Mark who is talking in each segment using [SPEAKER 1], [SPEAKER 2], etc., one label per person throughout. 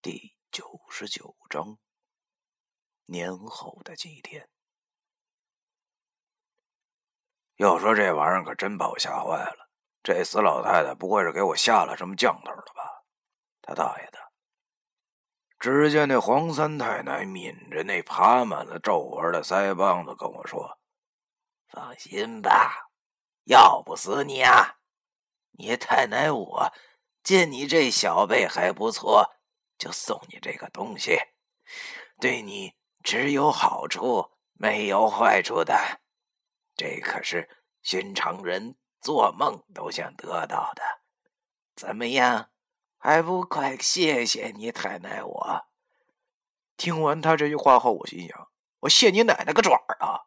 [SPEAKER 1] 第九十九章。年后的几天，要说这玩意儿可真把我吓坏了。这死老太太不会是给我下了什么降头了吧？他大爷的！只见那黄三太奶抿着那爬满了皱纹的腮帮子，跟我说：“
[SPEAKER 2] 放心吧，要不死你啊！你太奶我见你这小辈还不错，就送你这个东西，对你只有好处没有坏处的。这可是寻常人做梦都想得到的。怎么样？”还不快谢谢你太奶我！
[SPEAKER 1] 听完他这句话后，我心想：我谢你奶奶个爪啊！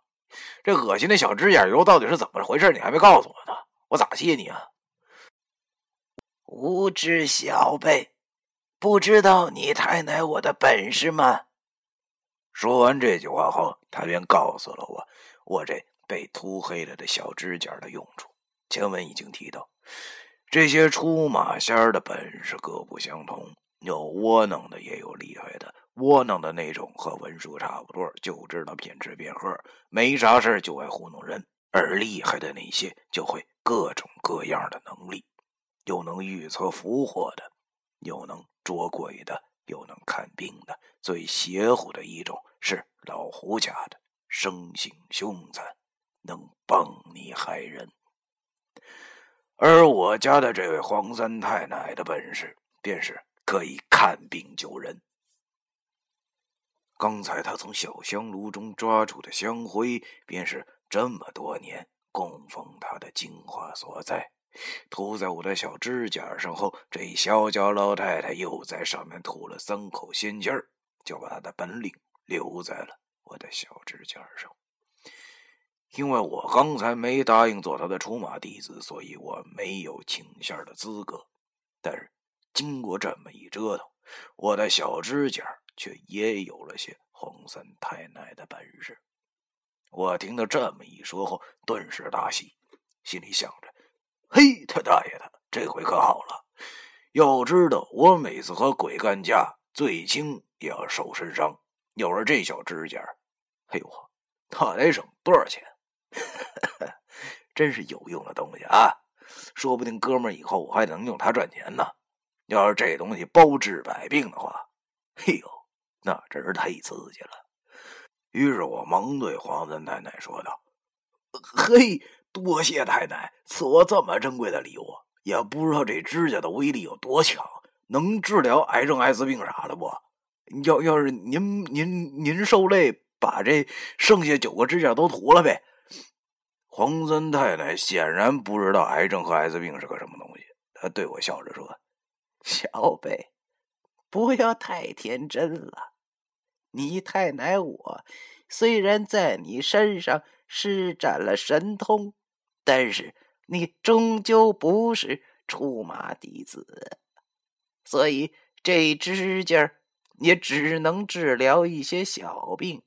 [SPEAKER 1] 这恶心的小指甲油到底是怎么回事？你还没告诉我呢，我咋谢你啊？
[SPEAKER 2] 无知小辈，不知道你太奶我的本事吗？
[SPEAKER 1] 说完这句话后，他便告诉了我我这被涂黑了的小指甲的用处。前文已经提到。这些出马仙的本事各不相同，有窝囊的，也有厉害的。窝囊的那种和文书差不多，就知道骗吃骗喝，没啥事就爱糊弄人；而厉害的那些，就会各种各样的能力，又能预测福祸的，又能捉鬼的，又能看病的。最邪乎的一种是老胡家的，生性凶残，能帮你害人。而我家的这位黄三太奶的本事，便是可以看病救人。刚才他从小香炉中抓出的香灰，便是这么多年供奉他的精华所在。涂在我的小指甲上后，这小脚老太太又在上面吐了三口仙气儿，就把她的本领留在了我的小指甲上。因为我刚才没答应做他的出马弟子，所以我没有请仙的资格。但是经过这么一折腾，我的小指甲却也有了些黄三太奶的本事。我听到这么一说后，顿时大喜，心里想着：“嘿，他大爷的，这回可好了！要知道，我每次和鬼干架，最轻也要受身伤。有了这小指甲，嘿呦，他得省多少钱？” 真是有用的东西啊！说不定哥们儿以后我还能用它赚钱呢。要是这东西包治百病的话，嘿呦，那真是太刺激了。于是我忙对黄三太太说道：“嘿，多谢太太赐我这么珍贵的礼物。也不知道这指甲的威力有多强，能治疗癌症、艾滋病啥的不？要要是您您您受累，把这剩下九个指甲都涂了呗。”黄三太太显然不知道癌症和艾滋病是个什么东西，她对我笑着说：“
[SPEAKER 2] 小贝，不要太天真了。你太奶我虽然在你身上施展了神通，但是你终究不是出马弟子，所以这指甲也只能治疗一些小病，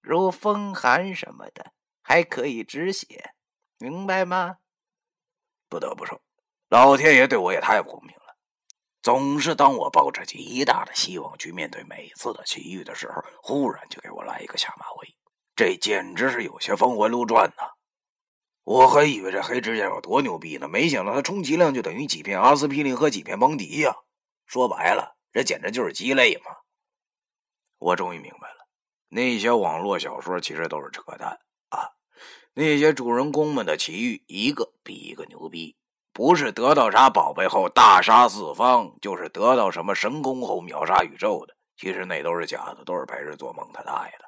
[SPEAKER 2] 如风寒什么的。”还可以止血，明白吗？
[SPEAKER 1] 不得不说，老天爷对我也太不公平了。总是当我抱着极大的希望去面对每次的奇遇的时候，忽然就给我来一个下马威，这简直是有些峰回路转呐！我还以为这黑指甲有多牛逼呢，没想到它充其量就等于几片阿司匹林和几片邦迪呀。说白了，这简直就是鸡肋嘛！我终于明白了，那些网络小说其实都是扯淡啊！那些主人公们的奇遇，一个比一个牛逼，不是得到啥宝贝后大杀四方，就是得到什么神功后秒杀宇宙的。其实那都是假的，都是白日做梦。他大爷的，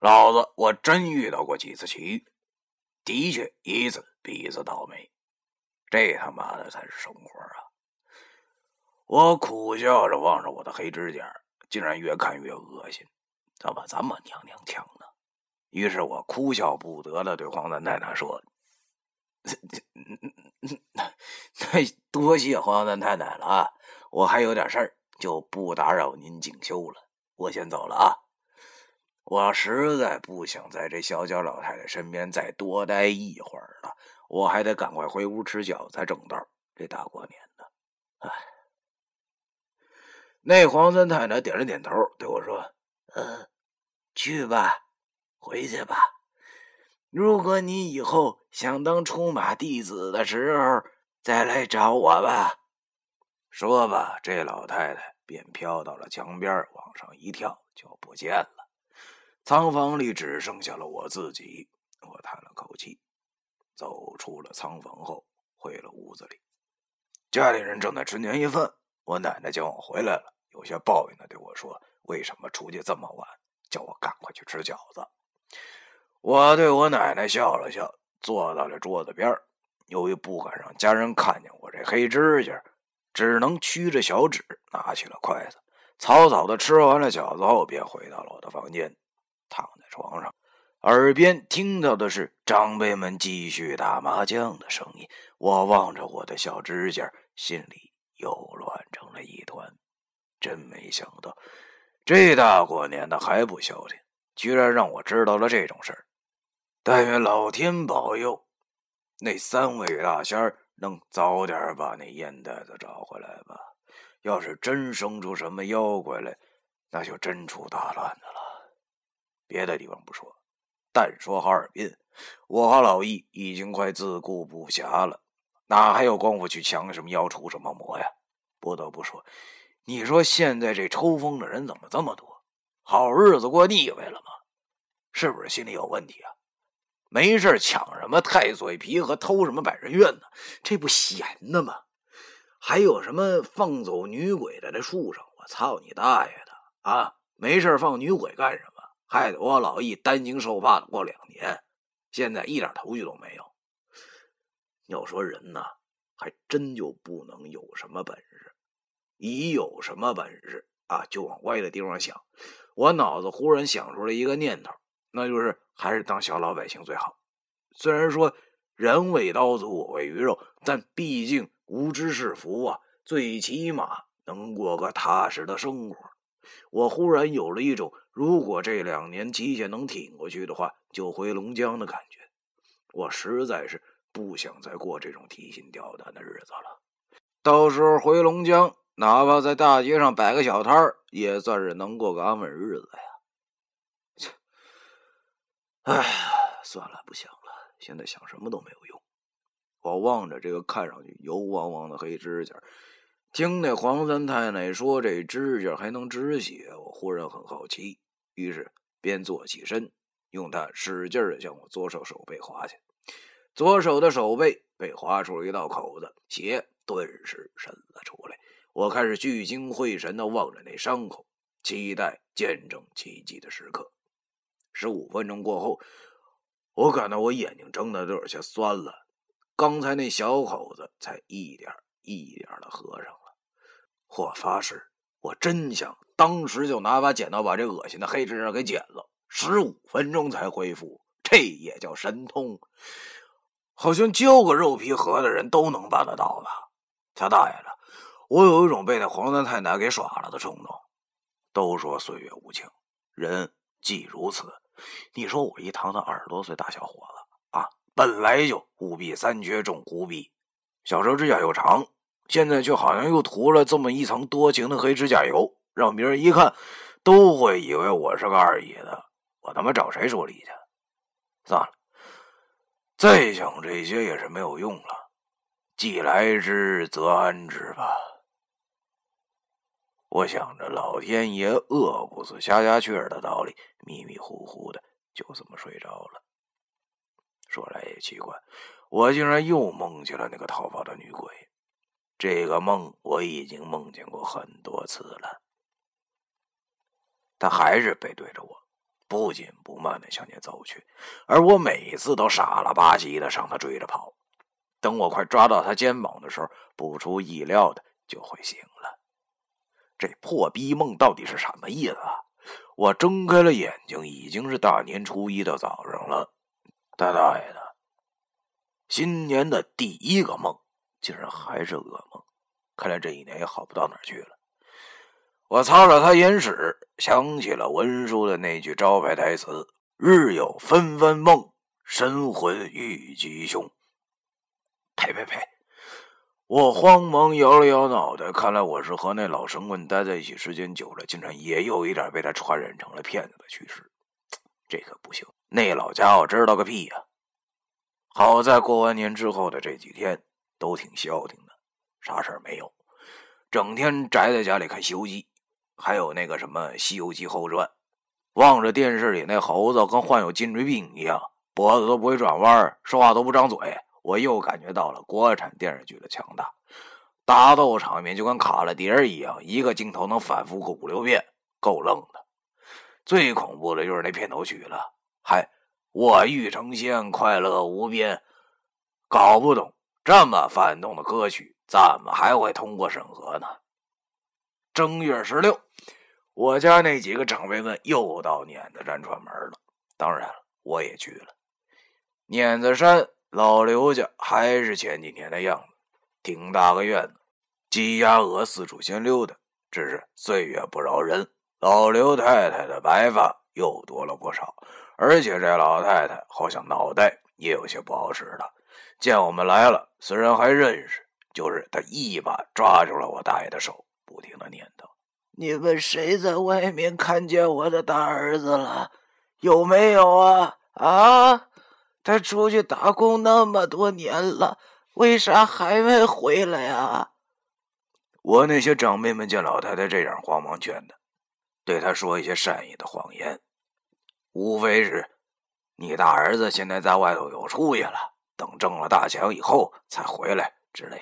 [SPEAKER 1] 老子我真遇到过几次奇遇，的确一次比一次倒霉。这他妈的才是生活啊！我苦笑着望着我的黑指甲，竟然越看越恶心，怎么这么娘娘腔呢？于是我哭笑不得的对黄三太太说：“ 那多谢黄三太太了啊！我还有点事儿，就不打扰您静修了。我先走了啊！我实在不想在这小脚老太太身边再多待一会儿了。我还得赶快回屋吃饺子才正道。这大过年的，哎。”那黄三太太点了点头，对我说：“
[SPEAKER 2] 嗯，去吧，回去吧。如果你以后想当出马弟子的时候，再来找我吧。”
[SPEAKER 1] 说吧，这老太太便飘到了墙边，往上一跳，就不见了。仓房里只剩下了我自己。我叹了口气，走出了仓房后，回了屋子里。家里人正在吃年夜饭，我奶奶见我回来了。有些抱怨的对我说：“为什么出去这么晚？叫我赶快去吃饺子。”我对我奶奶笑了笑，坐到了桌子边由于不敢让家人看见我这黑指甲，只能屈着小指拿起了筷子，草草的吃完了饺子后，便回到了我的房间，躺在床上，耳边听到的是长辈们继续打麻将的声音。我望着我的小指甲，心里又乱成了一团。真没想到，这大过年的还不消停，居然让我知道了这种事儿。但愿老天保佑，那三位大仙儿能早点把那烟袋子找回来吧。要是真生出什么妖怪来，那就真出大乱了。别的地方不说，单说哈尔滨，我和老易已经快自顾不暇了，哪还有功夫去抢什么妖除什么魔呀？不得不说。你说现在这抽风的人怎么这么多？好日子过腻歪了吗？是不是心里有问题啊？没事抢什么太岁皮和偷什么百日院呢？这不闲的吗？还有什么放走女鬼的那树上？我操你大爷的啊！没事放女鬼干什么？害得我老易担惊受怕的过两年，现在一点头绪都没有。要说人呢，还真就不能有什么本事。一有什么本事啊，就往歪的地方想。我脑子忽然想出了一个念头，那就是还是当小老百姓最好。虽然说人为刀俎，我为鱼肉，但毕竟无知是福啊，最起码能过个踏实的生活。我忽然有了一种，如果这两年期限能挺过去的话，就回龙江的感觉。我实在是不想再过这种提心吊胆的日子了。到时候回龙江。哪怕在大街上摆个小摊儿，也算是能过个安稳日子呀。切，哎，算了，不想了。现在想什么都没有用。我望着这个看上去油汪汪的黑指甲，听那黄三太奶说这指甲还能止血，我忽然很好奇，于是便坐起身，用它使劲的向我左手手背划去。左手的手背被划出了一道口子，血顿时渗了出来。我开始聚精会神的望着那伤口，期待见证奇迹的时刻。十五分钟过后，我感到我眼睛睁的都有些酸了。刚才那小口子才一点一点的合上了。我发誓，我真想当时就拿把剪刀把这恶心的黑指甲给剪了。十五分钟才恢复，这也叫神通？好像揪个肉皮盒的人都能办得到吧？他大爷的！我有一种被那黄三太奶给耍了的冲动。都说岁月无情，人既如此。你说我一堂堂二十多岁大小伙子啊，本来就五弊三缺重孤僻，小手指甲又长，现在却好像又涂了这么一层多情的黑指甲油，让别人一看都会以为我是个二爷的。我他妈找谁说理去？算了，再想这些也是没有用了。既来之，则安之吧。我想着老天爷饿不死瞎家雀的道理，迷迷糊糊的就这么睡着了。说来也奇怪，我竟然又梦见了那个逃跑的女鬼。这个梦我已经梦见过很多次了。他还是背对着我，不紧不慢的向前走去，而我每次都傻了吧唧的向他追着跑。等我快抓到他肩膀的时候，不出意料的就会醒了。这破逼梦到底是什么意思啊？我睁开了眼睛，已经是大年初一的早上了。大大爷的，新年的第一个梦竟然还是噩梦，看来这一年也好不到哪儿去了。我擦了擦眼屎，想起了文书的那句招牌台词：“日有纷纷梦，神魂欲吉凶。”呸呸呸！我慌忙摇了摇脑袋，看来我是和那老神棍待在一起时间久了，竟然也有一点被他传染成了骗子的趋势。这可不行，那老家伙知道个屁呀！好在过完年之后的这几天都挺消停的，啥事儿没有，整天宅在家里看《西游记》，还有那个什么《西游记后传》，望着电视里那猴子跟患有颈椎病一样，脖子都不会转弯，说话都不张嘴。我又感觉到了国产电视剧的强大，打斗场面就跟卡了碟一样，一个镜头能反复个五六遍，够愣的。最恐怖的就是那片头曲了，嗨，我欲成仙，快乐无边。搞不懂这么反动的歌曲怎么还会通过审核呢？正月十六，我家那几个长辈们又到碾子山串门了，当然了，我也去了。碾子山。老刘家还是前几年的样子，挺大个院子，鸡鸭鹅四处闲溜达。只是岁月不饶人，老刘太太的白发又多了不少，而且这老太太好像脑袋也有些不好使了。见我们来了，虽然还认识，就是他一把抓住了我大爷的手，不停的念叨：“
[SPEAKER 2] 你们谁在外面看见我的大儿子了？有没有啊？啊？”他出去打工那么多年了，为啥还没回来啊？
[SPEAKER 1] 我那些长辈们见老太太这样，慌忙劝她，对她说一些善意的谎言，无非是你大儿子现在在外头有出息了，等挣了大钱以后才回来之类，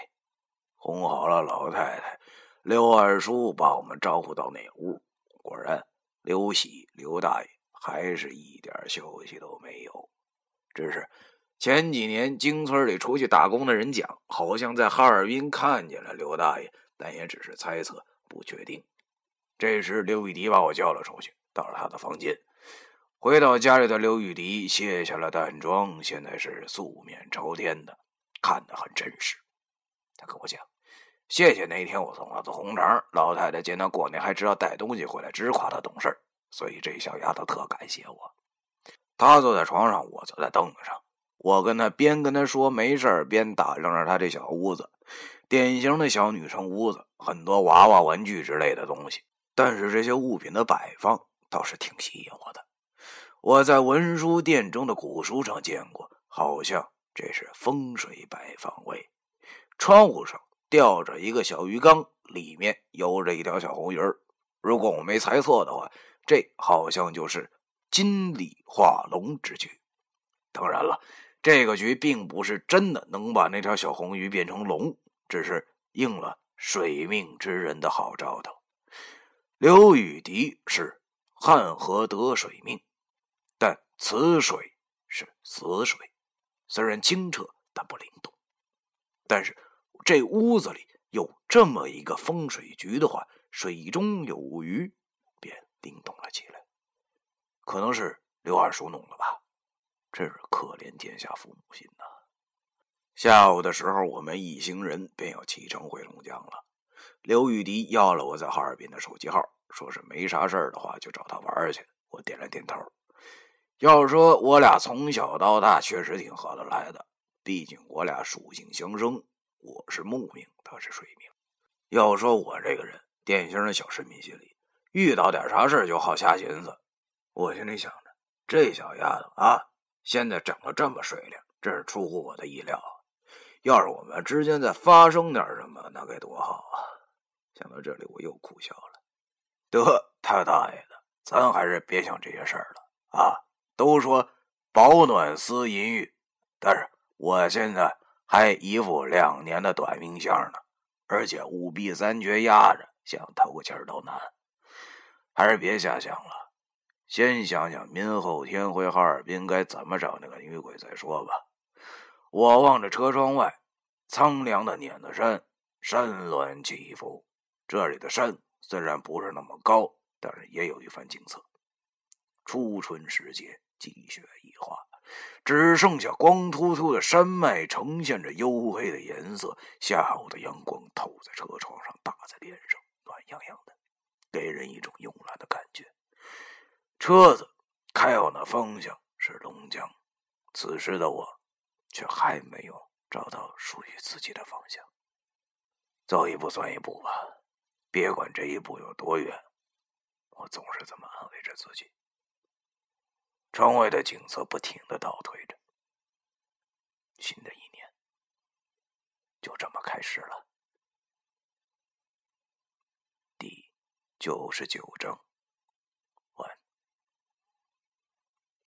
[SPEAKER 1] 哄好了老太太。刘二叔把我们招呼到那屋，果然，刘喜、刘大爷还是一点消息都没有。只是前几年京村里出去打工的人讲，好像在哈尔滨看见了刘大爷，但也只是猜测，不确定。这时，刘玉迪把我叫了出去，到了他的房间。回到家里的刘玉迪卸下了淡妆，现在是素面朝天的，看得很真实。他跟我讲：“谢谢那天我送了的红肠，老太太见他过年还知道带东西回来，直夸他懂事所以这小丫头特感谢我。”他坐在床上，我坐在凳子上。我跟他边跟他说没事边打量着他这小屋子，典型的小女生屋子，很多娃娃、玩具之类的东西。但是这些物品的摆放倒是挺吸引我的。我在文书店中的古书上见过，好像这是风水摆放位。窗户上吊着一个小鱼缸，里面游着一条小红鱼儿。如果我没猜错的话，这好像就是。金鲤化龙之局，当然了，这个局并不是真的能把那条小红鱼变成龙，只是应了水命之人的好兆头。刘禹迪是汉河得水命，此水是死水，虽然清澈，但不灵动。但是这屋子里有这么一个风水局的话，水中有鱼，便灵动了起来。可能是刘二叔弄的吧，真是可怜天下父母心呐！下午的时候，我们一行人便要启程回龙江了。刘玉迪要了我在哈尔滨的手机号，说是没啥事的话就找他玩去。我点了点头。要说我俩从小到大确实挺合得来的，毕竟我俩属性相生，我是木命，他是水命。要说我这个人，典型的小市民心理，遇到点啥事就好瞎寻思。我心里想着，这小丫头啊，现在长得这么水灵，真是出乎我的意料。要是我们之间再发生点什么，那该多好啊！想到这里，我又苦笑了。得，他大爷的，咱还是别想这些事儿了啊！都说保暖思淫欲，但是我现在还一副两年的短命相呢，而且五弊三缺压着，想透个气儿都难，还是别瞎想了。先想想明后天回哈尔滨该怎么找那个女鬼再说吧。我望着车窗外，苍凉的碾子山，山峦起伏。这里的山虽然不是那么高，但是也有一番景色。初春时节，积雪已化，只剩下光秃秃的山脉呈现着黝黑的颜色。下午的阳光透在车窗上，打在脸上，暖洋洋的，给人一种慵懒的感觉。车子开往的方向是龙江，此时的我却还没有找到属于自己的方向。走一步算一步吧，别管这一步有多远。我总是这么安慰着自己。窗外的景色不停的倒退着，新的一年就这么开始了。第九十九章。